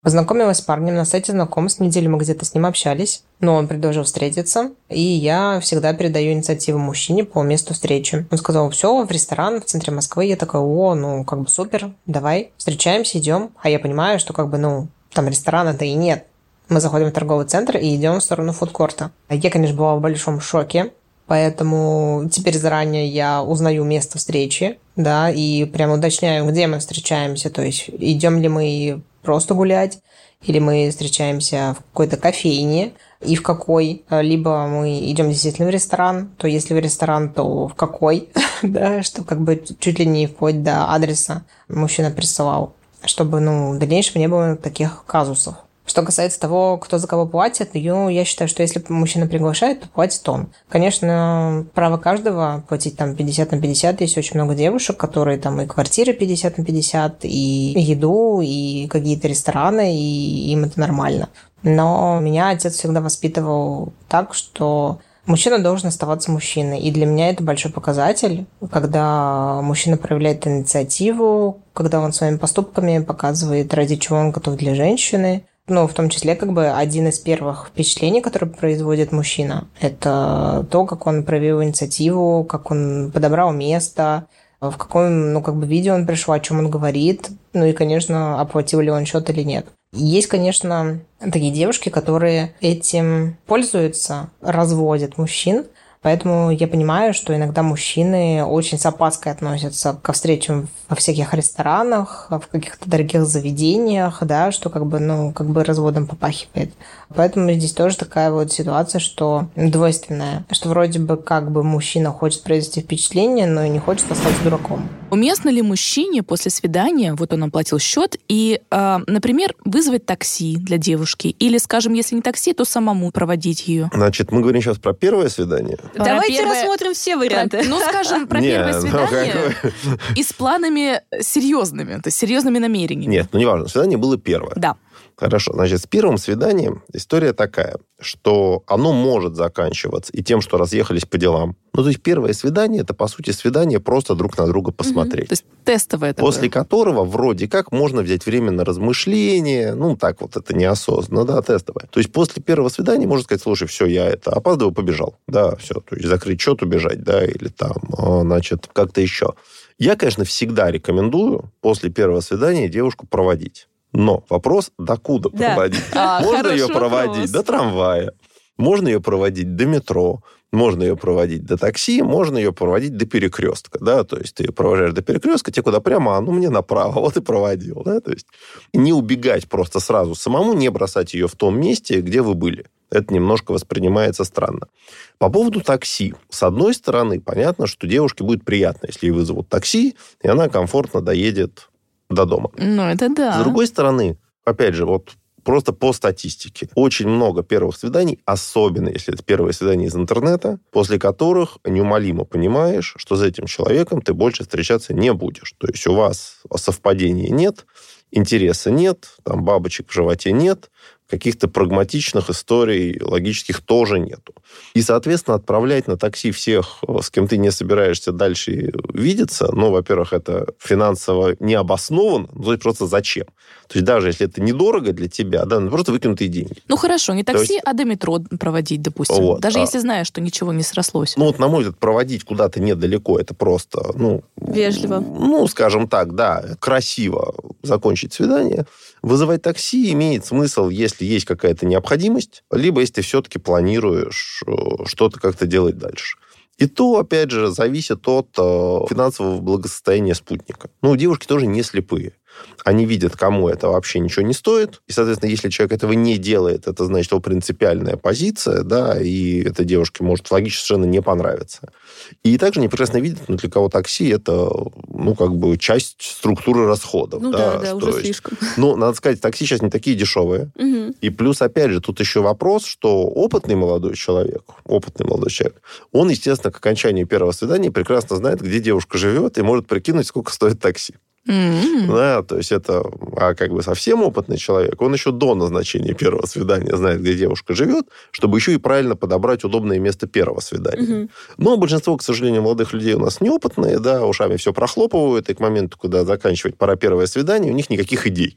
Познакомилась с парнем на сайте знакомств. Неделю мы где-то с ним общались, но он предложил встретиться, и я всегда передаю инициативу мужчине по месту встречи. Он сказал, все, в ресторан в центре Москвы. Я такая, о, ну, как бы супер, давай, встречаемся, идем. А я понимаю, что как бы, ну, там ресторана-то и нет. Мы заходим в торговый центр и идем в сторону фудкорта. Я, конечно, была в большом шоке, поэтому теперь заранее я узнаю место встречи, да, и прямо уточняю, где мы встречаемся, то есть идем ли мы просто гулять, или мы встречаемся в какой-то кофейне, и в какой. Либо мы идем действительно в ресторан, то если в ресторан, то в какой, да, что как бы чуть ли не вплоть до адреса мужчина присылал, чтобы, ну, в дальнейшем не было таких казусов. Что касается того, кто за кого платит, ну, я считаю, что если мужчина приглашает, то платит он. Конечно, право каждого платить там 50 на 50. Есть очень много девушек, которые там и квартиры 50 на 50, и еду, и какие-то рестораны, и им это нормально. Но меня отец всегда воспитывал так, что Мужчина должен оставаться мужчиной. И для меня это большой показатель, когда мужчина проявляет инициативу, когда он своими поступками показывает, ради чего он готов для женщины ну, в том числе, как бы один из первых впечатлений, которые производит мужчина, это то, как он проявил инициативу, как он подобрал место, в каком, ну, как бы видео он пришел, о чем он говорит, ну и, конечно, оплатил ли он счет или нет. Есть, конечно, такие девушки, которые этим пользуются, разводят мужчин, Поэтому я понимаю, что иногда мужчины очень с опаской относятся ко встречам во всяких ресторанах, в каких-то дорогих заведениях, да, что как бы, ну, как бы разводом попахивает. Поэтому здесь тоже такая вот ситуация, что двойственная, что вроде бы как бы мужчина хочет произвести впечатление, но и не хочет остаться дураком. Уместно ли мужчине после свидания, вот он оплатил счет, и, э, например, вызвать такси для девушки? Или, скажем, если не такси, то самому проводить ее? Значит, мы говорим сейчас про первое свидание. Про Давайте первое... рассмотрим все варианты. Про, ну, скажем, про первое ну, свидание и с планами серьезными, то есть серьезными намерениями. Нет, ну неважно, свидание было первое. Да. Хорошо. Значит, с первым свиданием история такая, что оно может заканчиваться и тем, что разъехались по делам. Ну, то есть первое свидание, это, по сути, свидание просто друг на друга посмотреть. Угу. То есть тестовое такое. После которого вроде как можно взять время на размышление. Ну, так вот, это неосознанно, да, тестовое. То есть после первого свидания можно сказать, слушай, все, я это опаздываю, побежал. Да, все. То есть закрыть счет, убежать, да, или там, а, значит, как-то еще. Я, конечно, всегда рекомендую после первого свидания девушку проводить. Но вопрос, докуда да. проводить? А, Можно ее проводить вопрос. до трамвая, можно ее проводить до метро, можно ее проводить до такси, можно ее проводить до перекрестка, да, то есть ты ее провожаешь до перекрестка, тебе куда прямо, а ну мне направо, вот и проводил, да, то есть не убегать просто сразу самому, не бросать ее в том месте, где вы были. Это немножко воспринимается странно. По поводу такси. С одной стороны, понятно, что девушке будет приятно, если ей вызовут такси, и она комфортно доедет до дома. Ну, это да. С другой стороны, опять же, вот просто по статистике. Очень много первых свиданий, особенно если это первое свидание из интернета, после которых неумолимо понимаешь, что с этим человеком ты больше встречаться не будешь. То есть у вас совпадения нет, интереса нет, там бабочек в животе нет, каких-то прагматичных историй логических тоже нету. И, соответственно, отправлять на такси всех, с кем ты не собираешься дальше видеться, ну, во-первых, это финансово не обосновано, ну, то есть просто зачем? То есть даже если это недорого для тебя, да, ну, просто выкинутые деньги. Ну, хорошо, не такси, есть... а до метро проводить, допустим. Вот, даже а... если знаешь, что ничего не срослось. Ну, вот, на мой взгляд, проводить куда-то недалеко, это просто, ну... Вежливо. Ну, скажем так, да, красиво закончить свидание. Вызывать такси имеет смысл, если есть какая-то необходимость, либо если ты все-таки планируешь э, что-то как-то делать дальше. И то, опять же, зависит от э, финансового благосостояния спутника. Ну, девушки тоже не слепые они видят, кому это вообще ничего не стоит. И, соответственно, если человек этого не делает, это значит его принципиальная позиция, да, и этой девушке может логически совершенно не понравиться. И также они прекрасно видят, ну, для кого такси это, ну, как бы часть структуры расходов. Ну да, да, да уже есть, слишком. Ну, надо сказать, такси сейчас не такие дешевые. Угу. И плюс, опять же, тут еще вопрос, что опытный молодой человек, опытный молодой человек, он, естественно, к окончанию первого свидания прекрасно знает, где девушка живет, и может прикинуть, сколько стоит такси. Mm-hmm. Да, то есть это а как бы совсем опытный человек, он еще до назначения первого свидания знает, где девушка живет, чтобы еще и правильно подобрать удобное место первого свидания. Mm-hmm. Но большинство, к сожалению, молодых людей у нас неопытные, да, ушами все прохлопывают, и к моменту, когда заканчивать пора первое свидание, у них никаких идей.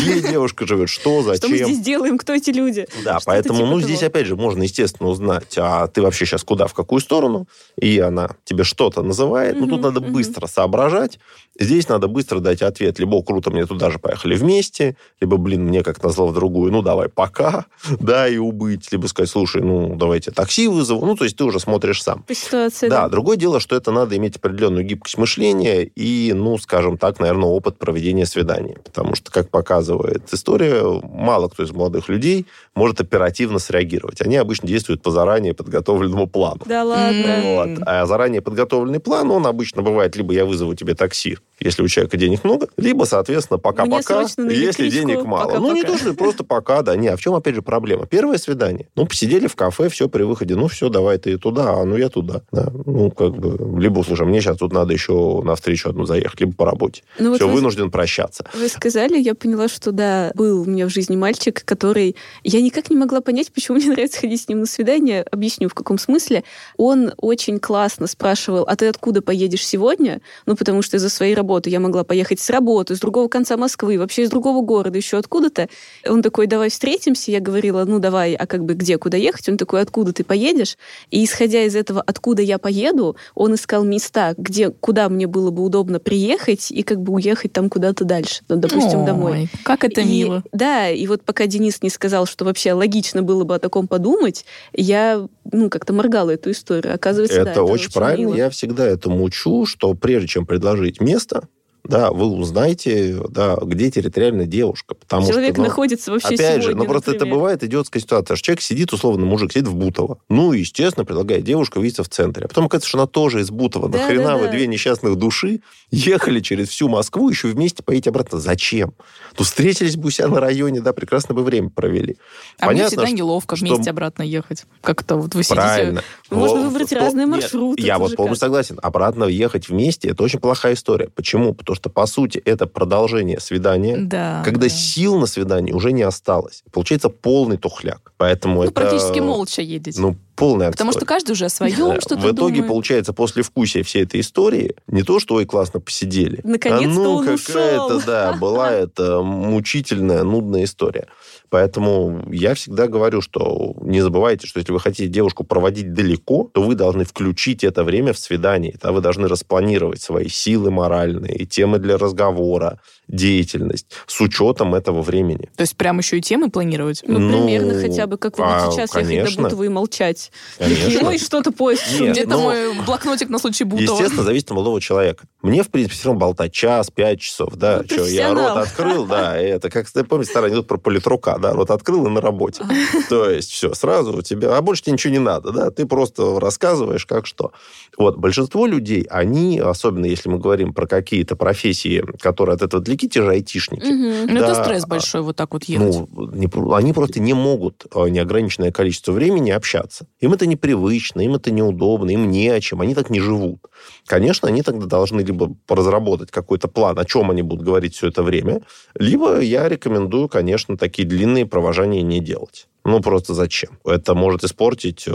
Где девушка живет, что, зачем. Что мы здесь делаем, кто эти люди? Да, поэтому, типа ну, здесь, опять же, можно, естественно, узнать, а ты вообще сейчас куда, в какую сторону, и она тебе что-то называет, ну, тут надо быстро соображать, здесь надо быстро дать ответ. Либо, круто, мне туда же поехали вместе, либо, блин, мне как назло в другую, ну, давай, пока, да, и убыть. Либо сказать, слушай, ну, давайте такси вызову. Ну, то есть ты уже смотришь сам. По ситуации, да. да. Другое дело, что это надо иметь определенную гибкость мышления и, ну, скажем так, наверное, опыт проведения свиданий. Потому что, как показывает история, мало кто из молодых людей может оперативно среагировать. Они обычно действуют по заранее подготовленному плану. Да ладно. Вот. А заранее подготовленный план, он обычно бывает, либо я вызову тебе такси, если у человека денег много, либо, соответственно, пока-пока, если денег мало. Пока, ну, не то, что просто пока, да. Не, а в чем, опять же, проблема? Первое свидание. Ну, посидели в кафе, все, при выходе, ну, все, давай ты туда, а ну, я туда. Да. Ну, как бы, либо, слушай, мне сейчас тут надо еще на встречу одну заехать, либо по работе. Ну, все, вот вынужден прощаться. Вы сказали, я поняла, что, да, был у меня в жизни мальчик, который... Я никак не могла понять, почему мне нравится ходить с ним на свидание. Объясню, в каком смысле. Он очень классно спрашивал, а ты откуда поедешь сегодня? Ну, потому что из-за своей работы я могла поехать с работы, с другого конца Москвы, вообще из другого города, еще откуда-то. Он такой, давай встретимся. Я говорила, ну, давай, а как бы где, куда ехать? Он такой, откуда ты поедешь? И исходя из этого, откуда я поеду, он искал места, где, куда мне было бы удобно приехать и как бы уехать там куда-то дальше, ну, допустим, Ой, домой. Как это и, мило. Да, и вот пока Денис не сказал, что вообще логично было бы о таком подумать, я, ну, как-то моргала эту историю. Оказывается, это, да, это очень, очень правильно. Мило. Я всегда этому учу, что прежде чем предложить место, да, вы узнаете, да, где территориальная девушка. Потому Человек что, ну, находится вообще Опять сегодня, же, ну просто например. это бывает идиотская ситуация. Что человек сидит, условно, мужик сидит в Бутово. Ну, естественно, предлагает девушка видеться в центре. А потом оказывается, что она тоже из Бутова. Да, Нахрена да, вы да. две несчастных души ехали через всю Москву, еще вместе поедете обратно. Зачем? Ну, встретились бы у себя на районе, да, прекрасно бы время провели. А Понятно, мне всегда что, неловко что... вместе обратно ехать. Как-то вот вы Правильно. сидите... Можно вот, выбрать то... разные маршруты. Нет, я вот полностью согласен. Обратно ехать вместе – это очень плохая история. Почему? Потому что, по сути, это продолжение свидания, да, когда да. сил на свидание уже не осталось. Получается полный тухляк. Поэтому ну, это... практически молча едете. Ну, полный Потому что каждый уже о своем что-то В итоге, думает. получается, после вкусия всей этой истории, не то, что, ой, классно посидели. Наконец-то а, ну, какая-то, да, была это мучительная, нудная история. Поэтому я всегда говорю, что не забывайте, что если вы хотите девушку проводить далеко, то вы должны включить это время в свидание. Да, вы должны распланировать свои силы моральные, темы для разговора, деятельность с учетом этого времени. То есть прям еще и темы планировать? Ну, Ну, примерно хотя бы, как вы а, вот сейчас ехать конечно. до Бутова и молчать. Конечно. Ой, что-то поезд. Где-то ну, мой блокнотик на случай Бутова. Естественно, зависит от молодого человека. Мне, в принципе, все равно болтать час, пять часов, да. Ну, Что, я профессионал. рот открыл, да, и это, как, помните, старый анекдот про политрука, да, рот открыл и на работе. То есть все, сразу у тебя, а больше тебе ничего не надо, да, ты просто рассказываешь, как что. Вот, большинство людей, они, особенно если мы говорим про какие-то профессии, которые от этого далеки, те же айтишники, Мгм. Ну, это Да, стресс большой вот так вот ехать. ну, не- они просто не могут э, неограниченное количество времени общаться. Им это непривычно, им это неудобно, им не о чем, они так не живут. Конечно, они тогда должны либо разработать какой-то план, о чем они будут говорить все это время, либо я рекомендую, конечно, такие длинные провожания не делать. Ну, просто зачем? Это может испортить э,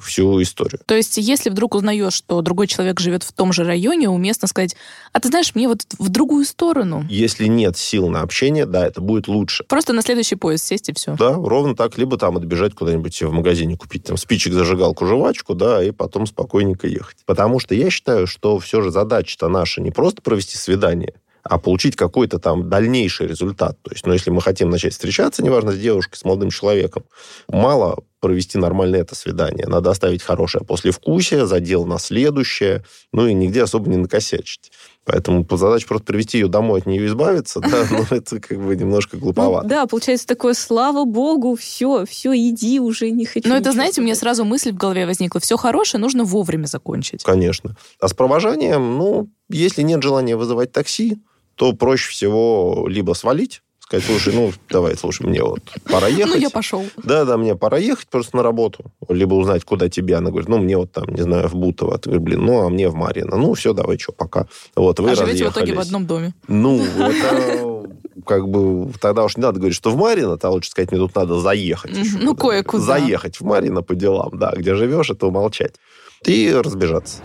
всю историю. То есть, если вдруг узнаешь, что другой человек живет в том же районе, уместно сказать, а ты знаешь, мне вот в другую сторону. Если нет сил на общение, да, это будет лучше. Просто на следующий поезд сесть и все. Да, ровно так. Либо там отбежать куда-нибудь в магазине, купить там спичек, зажигалку, жвачку, да, и потом спокойненько ехать. Потому что я считаю, что все же задача-то наша не просто провести свидание, а получить какой-то там дальнейший результат. То есть, ну, если мы хотим начать встречаться, неважно, с девушкой, с молодым человеком, мало провести нормальное это свидание. Надо оставить хорошее послевкусие, задел на следующее, ну и нигде особо не накосячить. Поэтому по задаче просто привести ее домой, от нее избавиться, да, ну, это как бы немножко Ну, глуповато. да, получается такое, слава богу, все, все, иди уже, не хочу. Но это, знаете, у меня сразу мысль в голове возникла. Все хорошее нужно вовремя закончить. Конечно. А с провожанием, ну, если нет желания вызывать такси, то проще всего либо свалить, сказать, слушай, ну, давай, слушай, мне вот пора Ну, ехать. я пошел. Да, да, мне пора ехать просто на работу. Либо узнать, куда тебе. Она говорит, ну, мне вот там, не знаю, в Бутово. Ты говоришь, блин, ну, а мне в Марьино. Ну, все, давай, что, пока. Вот, вы а живете в итоге в одном доме. Ну, это как бы тогда уж не надо говорить, что в Марино, а лучше сказать, мне тут надо заехать. Еще Ну, кое-куда. Заехать в Марино по делам, да. Где живешь, это умолчать. И разбежаться.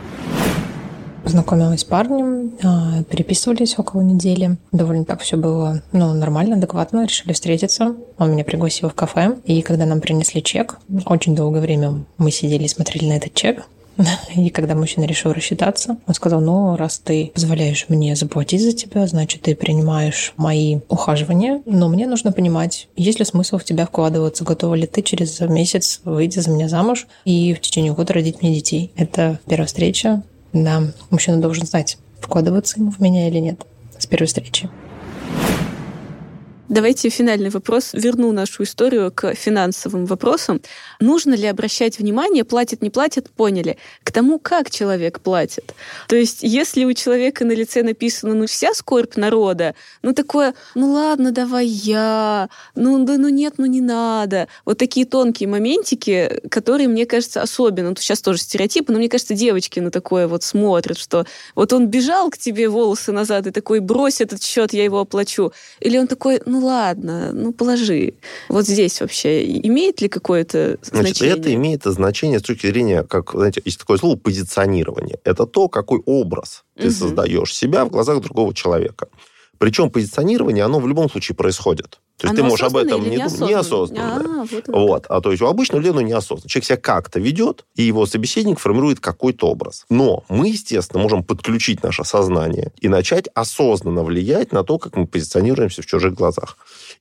Познакомилась с парнем, а, переписывались около недели. Довольно так все было ну, нормально, адекватно. Решили встретиться. Он меня пригласил в кафе. И когда нам принесли чек, очень долгое время мы сидели и смотрели на этот чек. И когда мужчина решил рассчитаться, он сказал, ну, раз ты позволяешь мне заплатить за тебя, значит, ты принимаешь мои ухаживания, но мне нужно понимать, есть ли смысл в тебя вкладываться, готова ли ты через месяц выйти за меня замуж и в течение года родить мне детей. Это первая встреча. Да, мужчина должен знать, вкладываться ему в меня или нет с первой встречи. Давайте финальный вопрос. Верну нашу историю к финансовым вопросам. Нужно ли обращать внимание, платит, не платит, поняли, к тому, как человек платит. То есть, если у человека на лице написано, ну, вся скорбь народа, ну, такое, ну, ладно, давай я, ну, да, ну, нет, ну, не надо. Вот такие тонкие моментики, которые, мне кажется, особенно, ну, сейчас тоже стереотипы, но мне кажется, девочки на такое вот смотрят, что вот он бежал к тебе волосы назад и такой, брось этот счет, я его оплачу. Или он такой, ну, ладно, ну положи. Вот здесь вообще имеет ли какое-то значение? Значит, это имеет значение с точки зрения, как, знаете, есть такое слово позиционирование. Это то, какой образ ты угу. создаешь себя в глазах другого человека. Причем позиционирование, оно в любом случае происходит. То есть Оно ты можешь об этом не думать. Неосознанно. А, вот, вот. а то есть у обычного людей неосознанно. Человек себя как-то ведет, и его собеседник формирует какой-то образ. Но мы, естественно, можем подключить наше сознание и начать осознанно влиять на то, как мы позиционируемся в чужих глазах.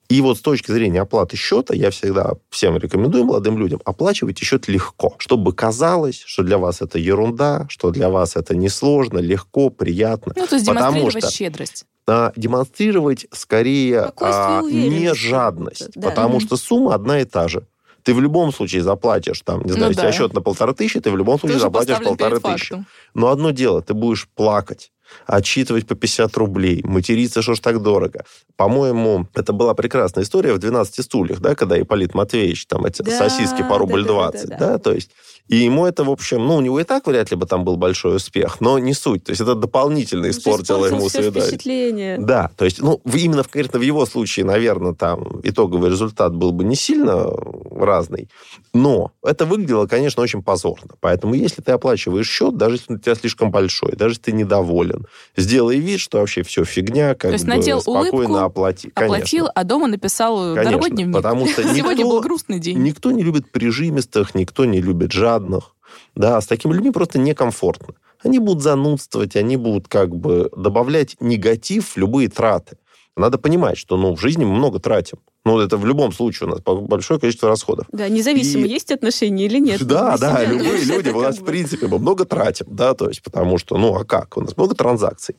И вот с точки зрения оплаты счета, я всегда всем рекомендую молодым людям, оплачивайте счет легко, чтобы казалось, что для вас это ерунда, что для вас это несложно, легко, приятно. Ну, то есть демонстрировать что, щедрость а, демонстрировать скорее а, не жадность, да. потому что сумма одна и та же. Ты в любом случае заплатишь, там, не знаю, ну, да. счет на полторы тысячи, ты в любом случае Тоже заплатишь полторы тысячи. Но одно дело, ты будешь плакать, отчитывать по 50 рублей, материться, что ж так дорого. По-моему, это была прекрасная история в «12 стульях», да, когда Ипполит Матвеевич, там, эти да, сосиски по рубль да, 20, да, да, да. да, то есть и ему это, в общем, ну, у него и так вряд ли бы там был большой успех, но не суть. То есть это дополнительно испортило ему свидание. впечатление. Да, то есть, ну, именно конкретно в его случае, наверное, там итоговый результат был бы не сильно разный, но это выглядело, конечно, очень позорно. Поэтому если ты оплачиваешь счет, даже если он у тебя слишком большой, даже если ты недоволен, сделай вид, что вообще все фигня, как То есть бы надел спокойно улыбку, оплати. Оплатил, конечно. а дома написал конечно, дорогой дневник. Потому что никто, Сегодня был грустный день. Никто не любит прижимистых, никто не любит жадных. Да, с такими людьми просто некомфортно. Они будут занудствовать, они будут как бы добавлять негатив в любые траты. Надо понимать, что ну, в жизни мы много тратим. Ну, это в любом случае у нас большое количество расходов. Да, независимо, и... есть отношения или нет. Да, да, любые люди у нас, в принципе, мы много тратим, да, то есть, потому что, ну, а как? У нас много транзакций.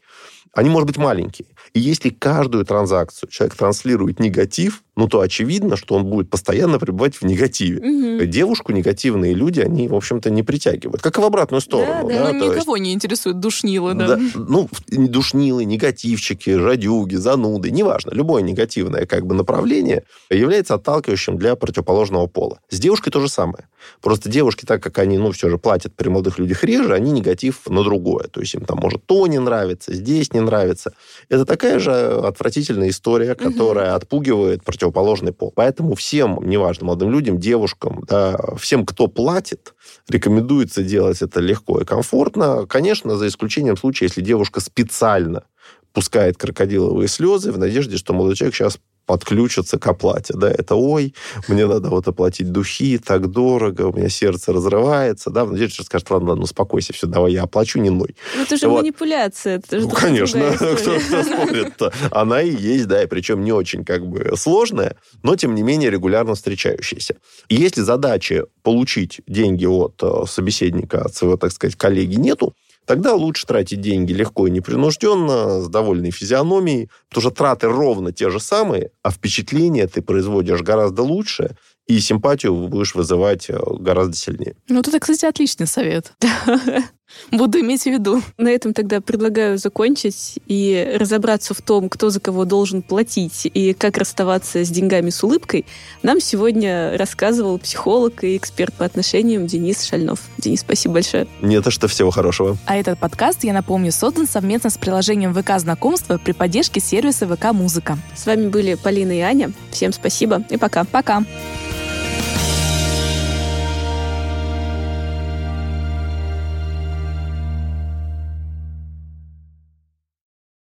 Они, может быть, маленькие. И если каждую транзакцию человек транслирует негатив, ну, то очевидно, что он будет постоянно пребывать в негативе. Угу. Девушку негативные люди, они, в общем-то, не притягивают. Как и в обратную сторону. Да, да. да ну, никого есть... не интересует душнилы, да. да. Ну, душнилы, негативчики, жадюги, зануды, неважно. Любое негативное как бы направление является отталкивающим для противоположного пола. С девушкой то же самое. Просто девушки, так как они, ну, все же платят при молодых людях реже, они негатив на другое. То есть им там, может, то не нравится, здесь не нравится. Это такая же отвратительная история, которая угу. отпугивает противоположный пол. Поэтому всем, неважно, молодым людям, девушкам, да, всем, кто платит, рекомендуется делать это легко и комфортно. Конечно, за исключением случая, если девушка специально пускает крокодиловые слезы в надежде, что молодой человек сейчас подключатся к оплате. Да, это ой, мне надо вот оплатить духи, так дорого, у меня сердце разрывается. Да, в надежде, что скажет, ладно, ладно, успокойся, все, давай я оплачу, не ной. Ну, это же вот. манипуляция. Это же ну, конечно, кто, кто спорит-то. Она и есть, да, и причем не очень как бы сложная, но, тем не менее, регулярно встречающаяся. И если задачи получить деньги от э, собеседника, от своего, так сказать, коллеги нету, тогда лучше тратить деньги легко и непринужденно, с довольной физиономией, потому что траты ровно те же самые, а впечатление ты производишь гораздо лучше, и симпатию будешь вызывать э, гораздо сильнее. Ну, это, кстати, отличный совет. Буду иметь в виду. На этом тогда предлагаю закончить и разобраться в том, кто за кого должен платить и как расставаться с деньгами с улыбкой. Нам сегодня рассказывал психолог и эксперт по отношениям Денис Шальнов. Денис, спасибо большое. Не то, что всего хорошего. А этот подкаст, я напомню, создан совместно с приложением ВК Знакомства при поддержке сервиса ВК Музыка. С вами были Полина и Аня. Всем спасибо и пока. Пока.